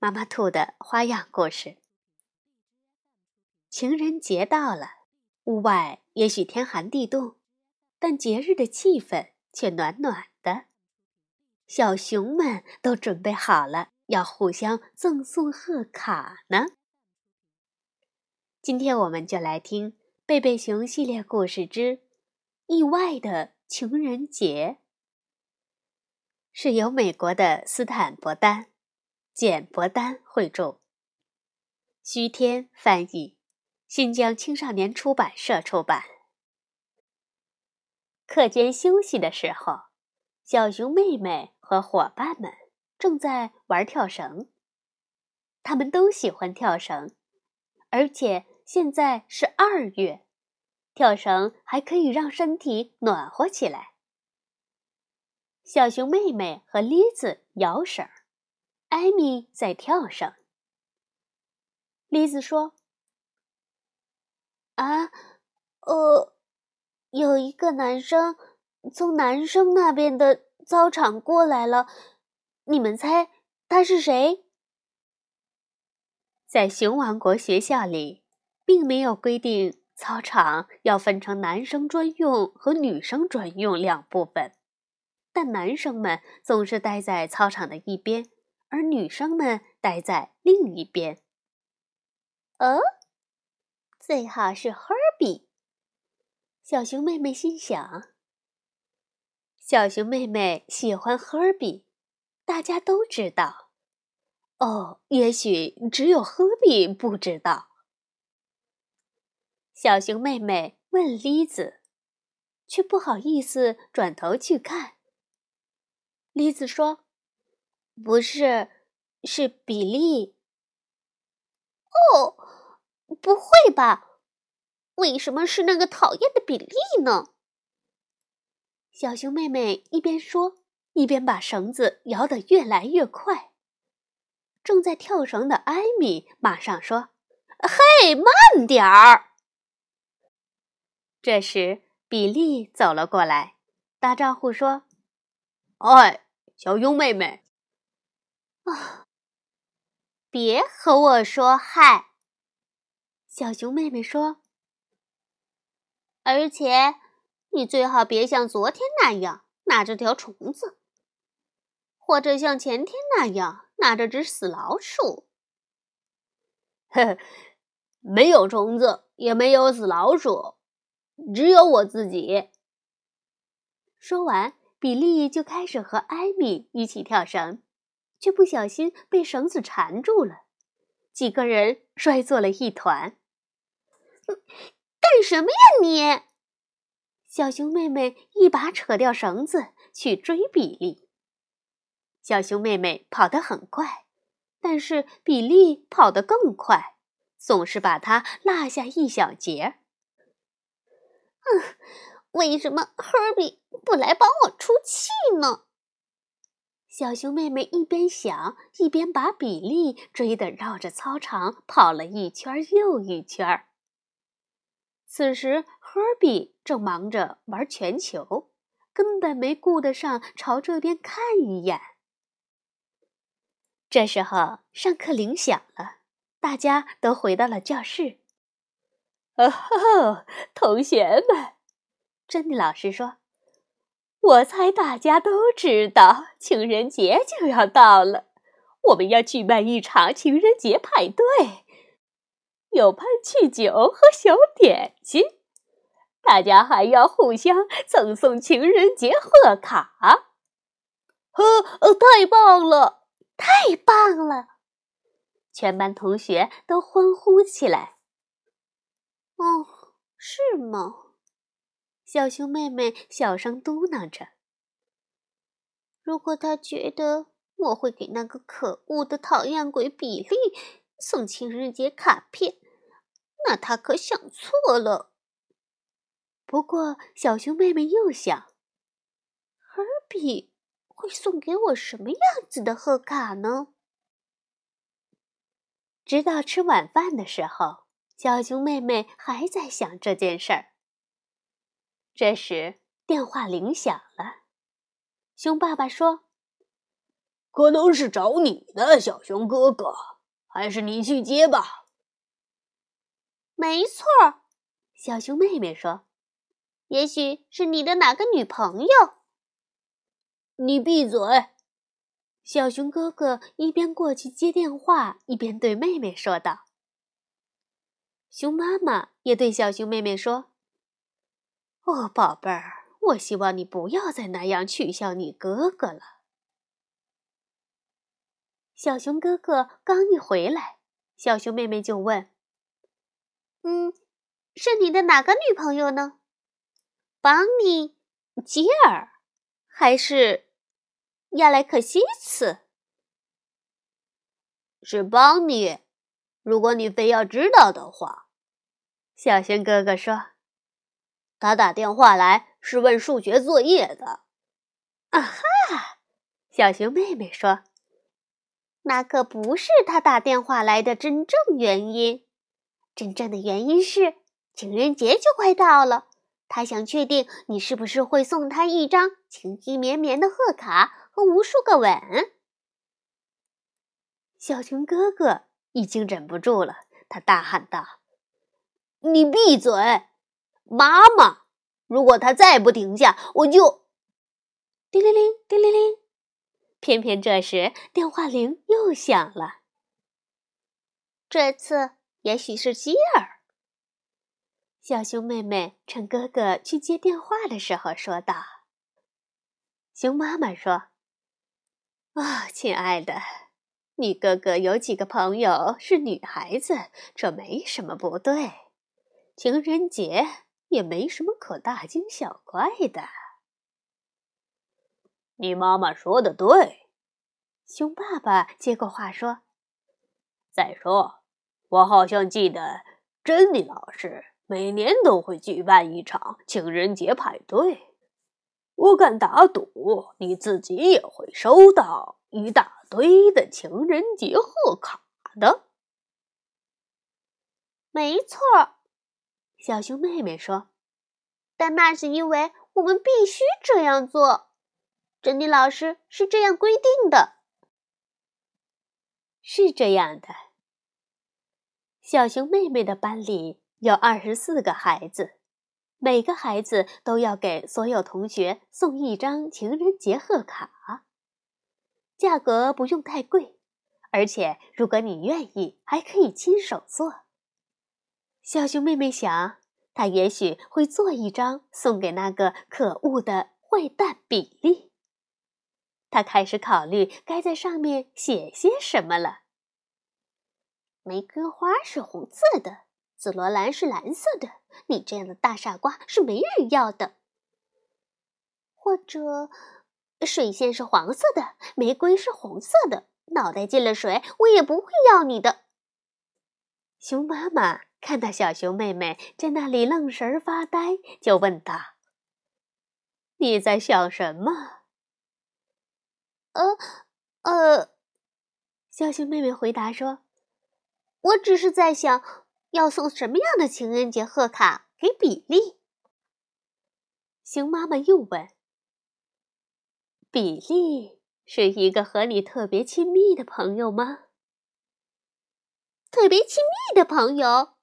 妈妈兔的花样故事。情人节到了，屋外也许天寒地冻，但节日的气氛却暖暖的。小熊们都准备好了，要互相赠送贺卡呢。今天我们就来听《贝贝熊系列故事之意外的情人节》，是由美国的斯坦伯丹。简伯丹绘著，徐天翻译，新疆青少年出版社出版。课间休息的时候，小熊妹妹和伙伴们正在玩跳绳。他们都喜欢跳绳，而且现在是二月，跳绳还可以让身体暖和起来。小熊妹妹和栗子摇绳。艾米在跳绳。栗子说：“啊，呃，有一个男生从男生那边的操场过来了，你们猜他是谁？”在熊王国学校里，并没有规定操场要分成男生专用和女生专用两部分，但男生们总是待在操场的一边。而女生们待在另一边。哦，最好是 Herbie。小熊妹妹心想。小熊妹妹喜欢 Herbie，大家都知道。哦，也许只有 Herbie 不知道。小熊妹妹问栗子，却不好意思转头去看。栗子说。不是，是比利。哦，不会吧？为什么是那个讨厌的比利呢？小熊妹妹一边说，一边把绳子摇得越来越快。正在跳绳的艾米马上说：“嘿，慢点儿！”这时，比利走了过来，打招呼说：“哎，小熊妹妹。”啊！别和我说嗨，小熊妹妹说。而且你最好别像昨天那样拿着条虫子，或者像前天那样拿着只死老鼠。呵，没有虫子，也没有死老鼠，只有我自己。说完，比利就开始和艾米一起跳绳。却不小心被绳子缠住了，几个人摔作了一团。干什么呀你？小熊妹妹一把扯掉绳子去追比利。小熊妹妹跑得很快，但是比利跑得更快，总是把它落下一小截。嗯，为什么 Herbie 不来帮我出气呢？小熊妹妹一边想，一边把比利追得绕着操场跑了一圈又一圈。此时，赫比正忙着玩全球，根本没顾得上朝这边看一眼。这时候，上课铃响了，大家都回到了教室。哦吼，同学们，珍妮老师说。我猜大家都知道，情人节就要到了，我们要举办一场情人节派对，有喷气酒和小点心，大家还要互相赠送情人节贺卡。呵，太棒了，太棒了！全班同学都欢呼起来。哦，是吗？小熊妹妹小声嘟囔着：“如果他觉得我会给那个可恶的讨厌鬼比利送情人节卡片，那他可想错了。不过，小熊妹妹又想，赫比会送给我什么样子的贺卡呢？直到吃晚饭的时候，小熊妹妹还在想这件事儿。这时，电话铃响了。熊爸爸说：“可能是找你的小熊哥哥，还是你去接吧。”没错，小熊妹妹说：“也许是你的哪个女朋友。”你闭嘴！小熊哥哥一边过去接电话，一边对妹妹说道。熊妈妈也对小熊妹妹说：“哦，宝贝儿，我希望你不要再那样取笑你哥哥了。”小熊哥哥刚一回来，小熊妹妹就问：“嗯，是你的哪个女朋友呢？邦尼、吉尔，还是？”亚莱克西茨是邦尼。如果你非要知道的话，小熊哥哥说：“他打电话来是问数学作业的。”啊哈！小熊妹妹说：“那可不是他打电话来的真正原因。真正的原因是情人节就快到了，他想确定你是不是会送他一张情意绵绵的贺卡。”和无数个吻，小熊哥哥已经忍不住了，他大喊道：“你闭嘴，妈妈！如果他再不停下，我就……”叮铃铃，叮铃铃，偏偏这时电话铃又响了。这次也许是希尔。小熊妹妹趁哥哥去接电话的时候说道：“熊妈妈说。”啊，亲爱的，你哥哥有几个朋友是女孩子，这没什么不对。情人节也没什么可大惊小怪的。你妈妈说的对，熊爸爸接过话说：“再说，我好像记得珍妮老师每年都会举办一场情人节派对。”我敢打赌，你自己也会收到一大堆的情人节贺卡的。没错，小熊妹妹说。但那是因为我们必须这样做，珍妮老师是这样规定的。是这样的，小熊妹妹的班里有二十四个孩子。每个孩子都要给所有同学送一张情人节贺卡，价格不用太贵，而且如果你愿意，还可以亲手做。小熊妹妹想，她也许会做一张送给那个可恶的坏蛋比利。她开始考虑该在上面写些什么了。玫瑰花是红色的。紫罗兰是蓝色的，你这样的大傻瓜是没人要的。或者，水仙是黄色的，玫瑰是红色的，脑袋进了水，我也不会要你的。熊妈妈看到小熊妹妹在那里愣神发呆，就问道：“你在想什么？”“呃，呃。”小熊妹妹回答说：“我只是在想。”要送什么样的情人节贺卡给比利？熊妈妈又问：“比利是一个和你特别亲密的朋友吗？”特别亲密的朋友，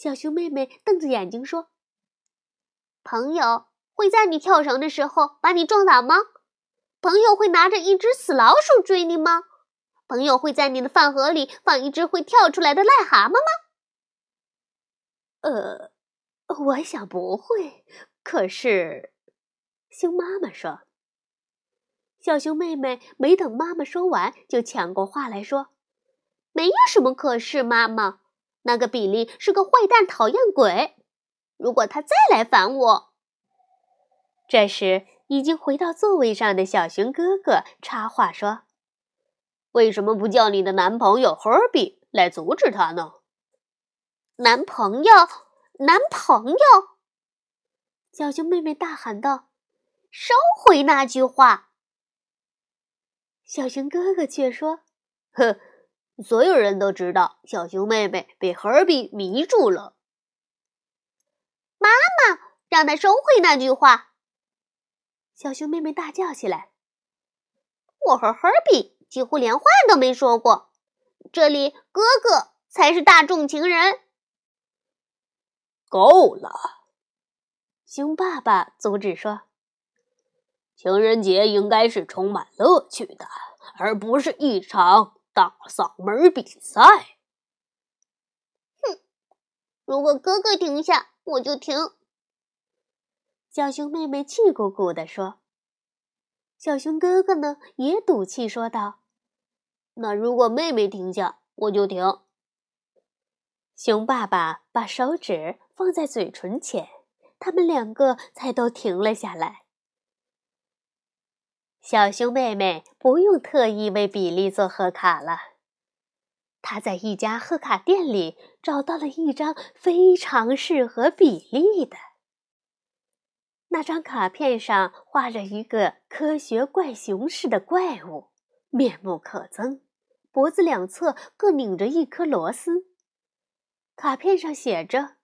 小熊妹妹瞪着眼睛说：“朋友会在你跳绳的时候把你撞倒吗？朋友会拿着一只死老鼠追你吗？朋友会在你的饭盒里放一只会跳出来的癞蛤蟆吗？”呃，我想不会。可是，熊妈妈说：“小熊妹妹没等妈妈说完，就抢过话来说：‘没有什么可是，妈妈。那个比利是个坏蛋，讨厌鬼。如果他再来烦我……’”这时，已经回到座位上的小熊哥哥插话说：“为什么不叫你的男朋友 Herbie 来阻止他呢？”男朋友，男朋友！小熊妹妹大喊道：“收回那句话！”小熊哥哥却说：“哼，所有人都知道小熊妹妹被 Herbie 迷住了。”妈妈，让他收回那句话！小熊妹妹大叫起来：“我和 Herbie 几乎连话都没说过，这里哥哥才是大众情人。”够了！熊爸爸阻止说：“情人节应该是充满乐趣的，而不是一场大嗓门比赛。”哼！如果哥哥停下，我就停。小熊妹妹气鼓鼓地说：“小熊哥哥呢，也赌气说道：‘那如果妹妹停下，我就停。’”熊爸爸把手指放在嘴唇前，他们两个才都停了下来。小熊妹妹不用特意为比利做贺卡了，她在一家贺卡店里找到了一张非常适合比利的。那张卡片上画着一个科学怪熊似的怪物，面目可憎，脖子两侧各拧着一颗螺丝。卡片上写着：“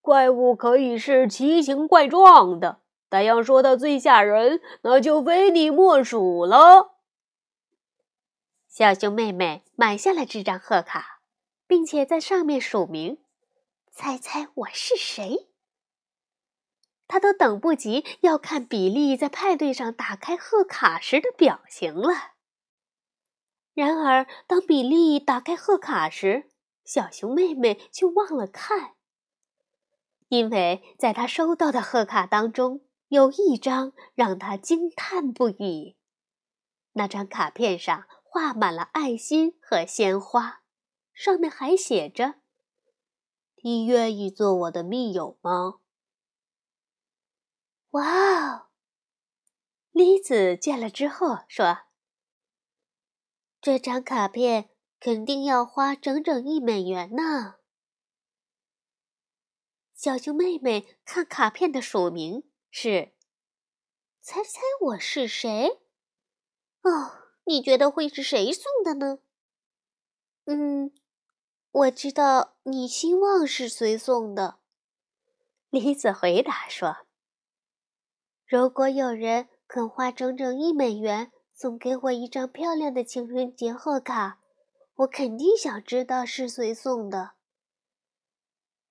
怪物可以是奇形怪状的，但要说它最吓人，那就非你莫属了。”小熊妹妹买下了这张贺卡，并且在上面署名：“猜猜我是谁？”她都等不及要看比利在派对上打开贺卡时的表情了。然而，当比利打开贺卡时，小熊妹妹却忘了看，因为在她收到的贺卡当中有一张让他惊叹不已。那张卡片上画满了爱心和鲜花，上面还写着：“你愿意做我的密友吗？”哇哦！栗子见了之后说：“这张卡片。”肯定要花整整一美元呢。小熊妹妹看卡片的署名是：“猜猜我是谁？”哦，你觉得会是谁送的呢？嗯，我知道你希望是谁送的。李子回答说：“如果有人肯花整整一美元送给我一张漂亮的情人节贺卡。”我肯定想知道是谁送的。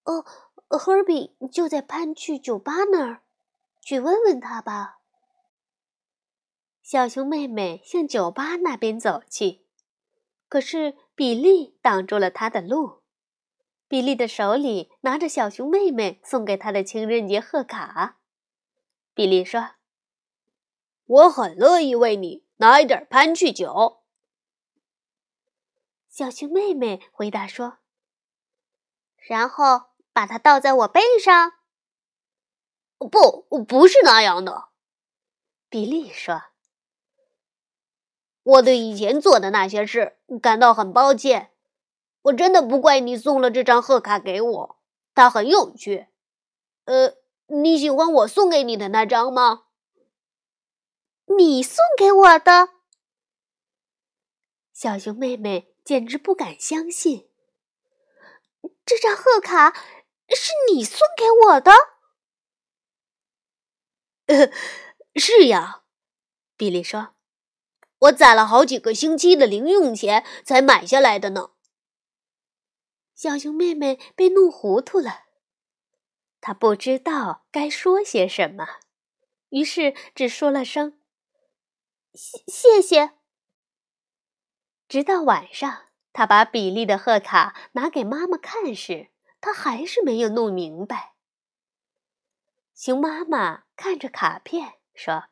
哦，Herbie 就在潘去酒吧那儿，去问问他吧。小熊妹妹向酒吧那边走去，可是比利挡住了她的路。比利的手里拿着小熊妹妹送给他的情人节贺卡。比利说：“我很乐意为你拿一点潘去酒。”小熊妹妹回答说：“然后把它倒在我背上。”“不，我不是那样的。”比利说。“我对以前做的那些事感到很抱歉。我真的不怪你送了这张贺卡给我，它很有趣。呃，你喜欢我送给你的那张吗？”“你送给我的？”小熊妹妹。简直不敢相信，这张贺卡是你送给我的。是呀，比利说：“我攒了好几个星期的零用钱才买下来的呢。”小熊妹妹被弄糊涂了，她不知道该说些什么，于是只说了声：“谢谢谢。”直到晚上，他把比利的贺卡拿给妈妈看时，他还是没有弄明白。熊妈妈看着卡片说：“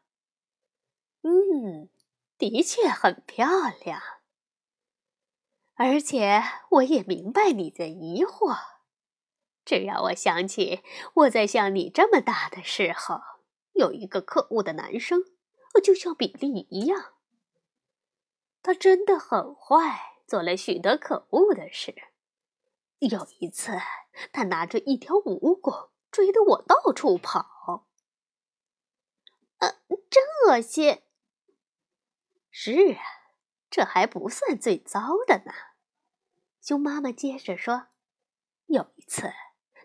嗯，的确很漂亮，而且我也明白你的疑惑。这让我想起我在像你这么大的时候，有一个可恶的男生，就像比利一样。他真的很坏，做了许多可恶的事。有一次，他拿着一条蜈蚣，追得我到处跑。呃，真恶心。是啊，这还不算最糟的呢。熊妈妈接着说：“有一次，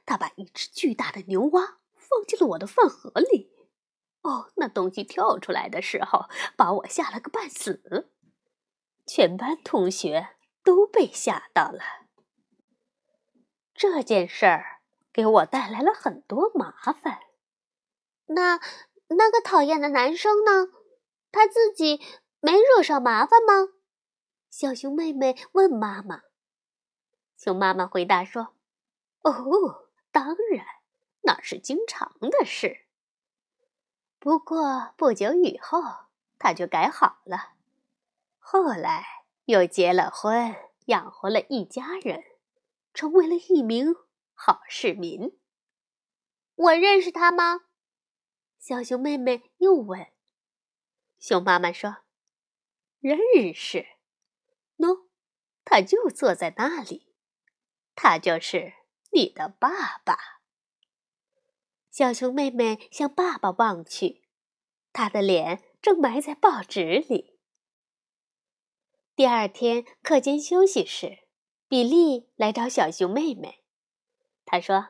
他把一只巨大的牛蛙放进了我的饭盒里。哦，那东西跳出来的时候，把我吓了个半死。全班同学都被吓到了。这件事儿给我带来了很多麻烦。那那个讨厌的男生呢？他自己没惹上麻烦吗？”小熊妹妹问妈妈。熊妈妈回答说：“哦，当然，那是经常的事。不过不久以后，他就改好了。后来又结了婚，养活了一家人，成为了一名好市民。我认识他吗？”小熊妹妹又问。熊妈妈说：“认识。喏，他就坐在那里。”他就是你的爸爸。小熊妹妹向爸爸望去，他的脸正埋在报纸里。第二天课间休息时，比利来找小熊妹妹。他说：“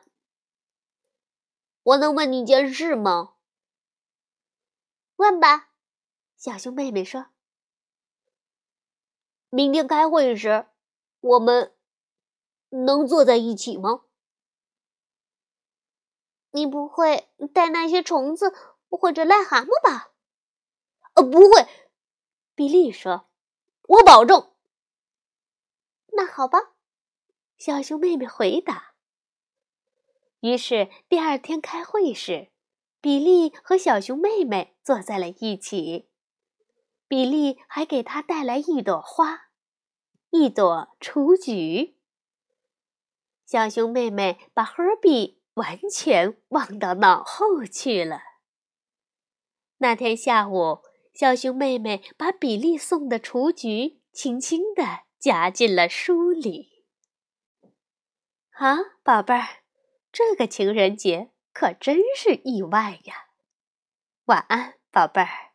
我能问你件事吗？”“问吧。”小熊妹妹说。“明天开会时，我们……”能坐在一起吗？你不会带那些虫子或者癞蛤蟆吧？呃，不会。比利说：“我保证。”那好吧，小熊妹妹回答。于是第二天开会时，比利和小熊妹妹坐在了一起。比利还给他带来一朵花，一朵雏菊。小熊妹妹把赫比完全忘到脑后去了。那天下午，小熊妹妹把比利送的雏菊轻轻地夹进了书里。啊，宝贝儿，这个情人节可真是意外呀！晚安，宝贝儿。